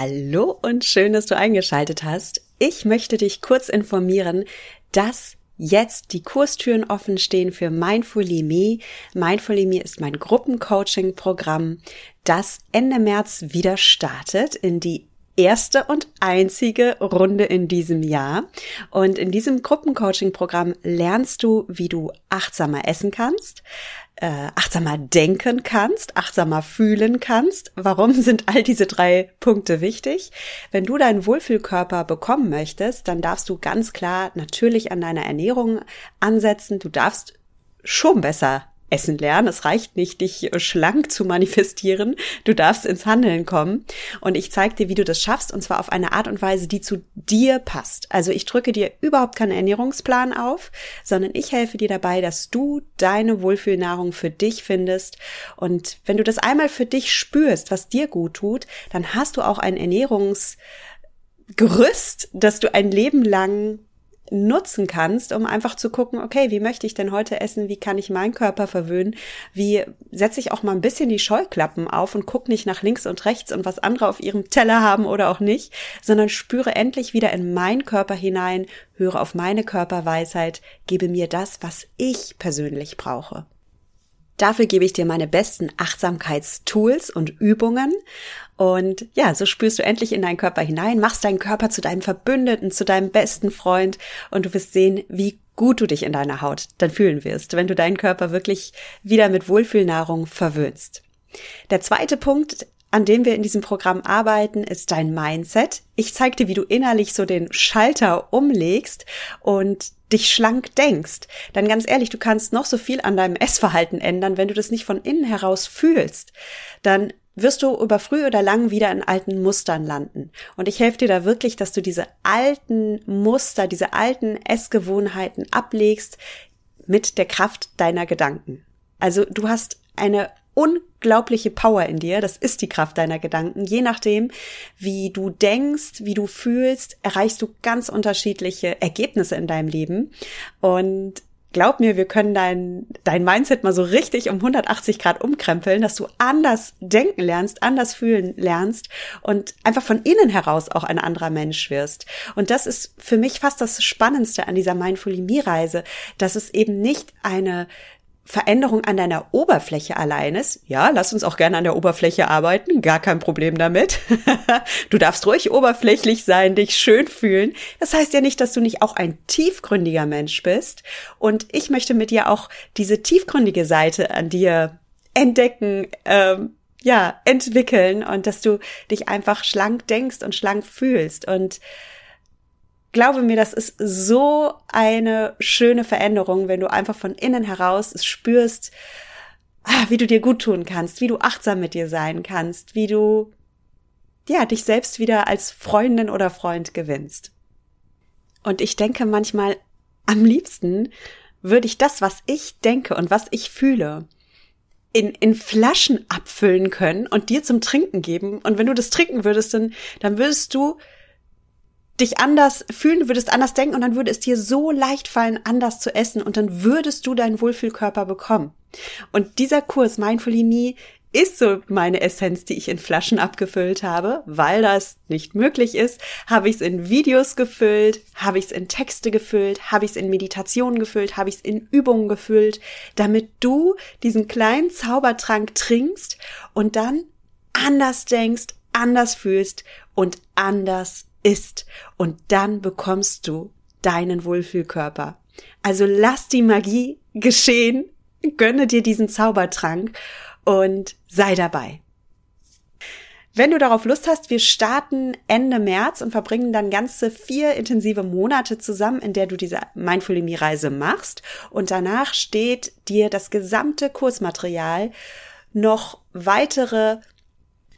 Hallo und schön, dass du eingeschaltet hast. Ich möchte dich kurz informieren, dass jetzt die Kurstüren offen stehen für Mindfully Me. Mindfully Me ist mein Gruppencoaching-Programm, das Ende März wieder startet in die erste und einzige Runde in diesem Jahr. Und in diesem Gruppencoaching-Programm lernst du, wie du achtsamer essen kannst, äh, achtsamer denken kannst, achtsamer fühlen kannst. Warum sind all diese drei Punkte wichtig? Wenn du deinen Wohlfühlkörper bekommen möchtest, dann darfst du ganz klar natürlich an deiner Ernährung ansetzen. Du darfst schon besser essen lernen. Es reicht nicht, dich schlank zu manifestieren. Du darfst ins Handeln kommen. Und ich zeige dir, wie du das schaffst, und zwar auf eine Art und Weise, die zu dir passt. Also ich drücke dir überhaupt keinen Ernährungsplan auf, sondern ich helfe dir dabei, dass du deine Wohlfühlnahrung für dich findest. Und wenn du das einmal für dich spürst, was dir gut tut, dann hast du auch ein Ernährungsgerüst, dass du ein Leben lang nutzen kannst, um einfach zu gucken, okay, wie möchte ich denn heute essen? Wie kann ich meinen Körper verwöhnen? Wie setze ich auch mal ein bisschen die Scheuklappen auf und guck nicht nach links und rechts und was andere auf ihrem Teller haben oder auch nicht, sondern spüre endlich wieder in meinen Körper hinein, höre auf meine Körperweisheit, gebe mir das, was ich persönlich brauche. Dafür gebe ich dir meine besten Achtsamkeitstools und Übungen. Und ja, so spürst du endlich in deinen Körper hinein, machst deinen Körper zu deinem Verbündeten, zu deinem besten Freund und du wirst sehen, wie gut du dich in deiner Haut dann fühlen wirst, wenn du deinen Körper wirklich wieder mit Wohlfühlnahrung verwöhnst. Der zweite Punkt, an dem wir in diesem Programm arbeiten, ist dein Mindset. Ich zeige dir, wie du innerlich so den Schalter umlegst und dich schlank denkst. Denn ganz ehrlich, du kannst noch so viel an deinem Essverhalten ändern, wenn du das nicht von innen heraus fühlst. Dann wirst du über früh oder lang wieder in alten Mustern landen. Und ich helfe dir da wirklich, dass du diese alten Muster, diese alten Essgewohnheiten ablegst mit der Kraft deiner Gedanken. Also du hast eine unglaubliche Power in dir. Das ist die Kraft deiner Gedanken. Je nachdem, wie du denkst, wie du fühlst, erreichst du ganz unterschiedliche Ergebnisse in deinem Leben. Und glaub mir, wir können dein, dein Mindset mal so richtig um 180 Grad umkrempeln, dass du anders denken lernst, anders fühlen lernst und einfach von innen heraus auch ein anderer Mensch wirst. Und das ist für mich fast das Spannendste an dieser Mindfully Me Reise, dass es eben nicht eine Veränderung an deiner Oberfläche allein ist, ja, lass uns auch gerne an der Oberfläche arbeiten, gar kein Problem damit. du darfst ruhig oberflächlich sein, dich schön fühlen. Das heißt ja nicht, dass du nicht auch ein tiefgründiger Mensch bist. Und ich möchte mit dir auch diese tiefgründige Seite an dir entdecken, ähm, ja, entwickeln und dass du dich einfach schlank denkst und schlank fühlst und glaube mir, das ist so eine schöne Veränderung, wenn du einfach von innen heraus es spürst, ah, wie du dir gut tun kannst, wie du achtsam mit dir sein kannst, wie du ja dich selbst wieder als Freundin oder Freund gewinnst. Und ich denke manchmal, am liebsten würde ich das, was ich denke und was ich fühle, in, in Flaschen abfüllen können und dir zum Trinken geben. Und wenn du das trinken würdest, dann, dann würdest du dich anders fühlen, du würdest anders denken und dann würde es dir so leicht fallen, anders zu essen und dann würdest du deinen Wohlfühlkörper bekommen. Und dieser Kurs Mindfully Me ist so meine Essenz, die ich in Flaschen abgefüllt habe, weil das nicht möglich ist, habe ich es in Videos gefüllt, habe ich es in Texte gefüllt, habe ich es in Meditationen gefüllt, habe ich es in Übungen gefüllt, damit du diesen kleinen Zaubertrank trinkst und dann anders denkst, anders fühlst und anders isst und dann bekommst du deinen Wohlfühlkörper. Also lass die Magie geschehen, gönne dir diesen Zaubertrank und sei dabei. Wenn du darauf Lust hast, wir starten Ende März und verbringen dann ganze vier intensive Monate zusammen, in der du diese Mindful Me Reise machst. Und danach steht dir das gesamte Kursmaterial noch weitere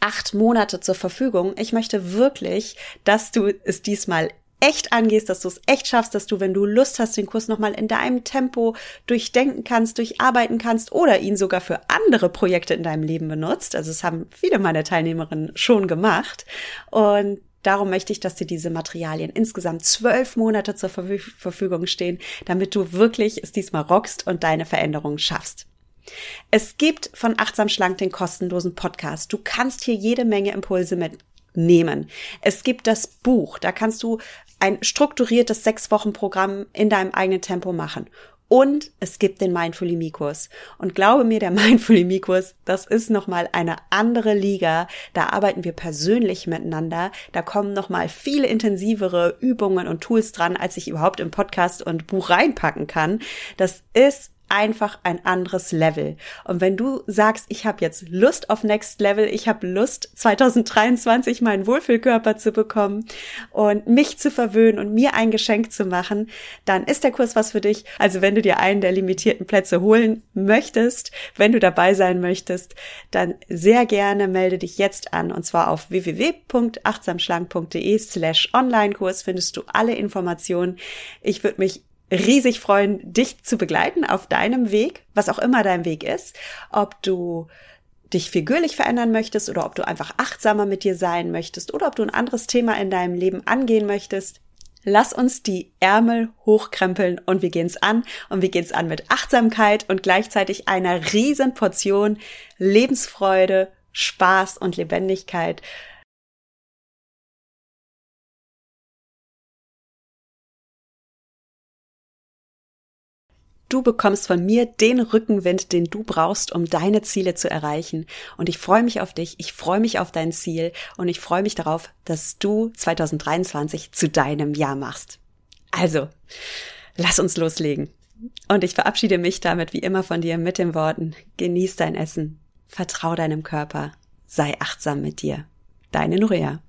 acht Monate zur Verfügung. Ich möchte wirklich, dass du es diesmal echt angehst, dass du es echt schaffst, dass du, wenn du Lust hast, den Kurs nochmal in deinem Tempo durchdenken kannst, durcharbeiten kannst oder ihn sogar für andere Projekte in deinem Leben benutzt. Also es haben viele meiner Teilnehmerinnen schon gemacht. Und Darum möchte ich, dass dir diese Materialien insgesamt zwölf Monate zur Verfügung stehen, damit du wirklich es diesmal rockst und deine Veränderungen schaffst. Es gibt von Achtsam Schlank den kostenlosen Podcast. Du kannst hier jede Menge Impulse mit nehmen. Es gibt das Buch, da kannst du ein strukturiertes sechs Wochen Programm in deinem eigenen Tempo machen. Und es gibt den Mindfully Me Kurs. Und glaube mir, der Mindfully Me Kurs, das ist nochmal eine andere Liga. Da arbeiten wir persönlich miteinander. Da kommen nochmal viel intensivere Übungen und Tools dran, als ich überhaupt im Podcast und Buch reinpacken kann. Das ist einfach ein anderes Level. Und wenn du sagst, ich habe jetzt Lust auf Next Level, ich habe Lust 2023 meinen Wohlfühlkörper zu bekommen und mich zu verwöhnen und mir ein Geschenk zu machen, dann ist der Kurs was für dich. Also wenn du dir einen der limitierten Plätze holen möchtest, wenn du dabei sein möchtest, dann sehr gerne melde dich jetzt an und zwar auf www.achtsamschlank.de slash Online-Kurs findest du alle Informationen. Ich würde mich riesig freuen, dich zu begleiten auf deinem Weg, was auch immer dein Weg ist, ob du dich figürlich verändern möchtest oder ob du einfach achtsamer mit dir sein möchtest oder ob du ein anderes Thema in deinem Leben angehen möchtest. Lass uns die Ärmel hochkrempeln und wir gehen's an. Und wir gehen's an mit Achtsamkeit und gleichzeitig einer riesen Portion Lebensfreude, Spaß und Lebendigkeit Du bekommst von mir den Rückenwind, den du brauchst, um deine Ziele zu erreichen. Und ich freue mich auf dich, ich freue mich auf dein Ziel und ich freue mich darauf, dass du 2023 zu deinem Jahr machst. Also, lass uns loslegen. Und ich verabschiede mich damit wie immer von dir mit den Worten, genieß dein Essen, vertrau deinem Körper, sei achtsam mit dir. Deine Nuria.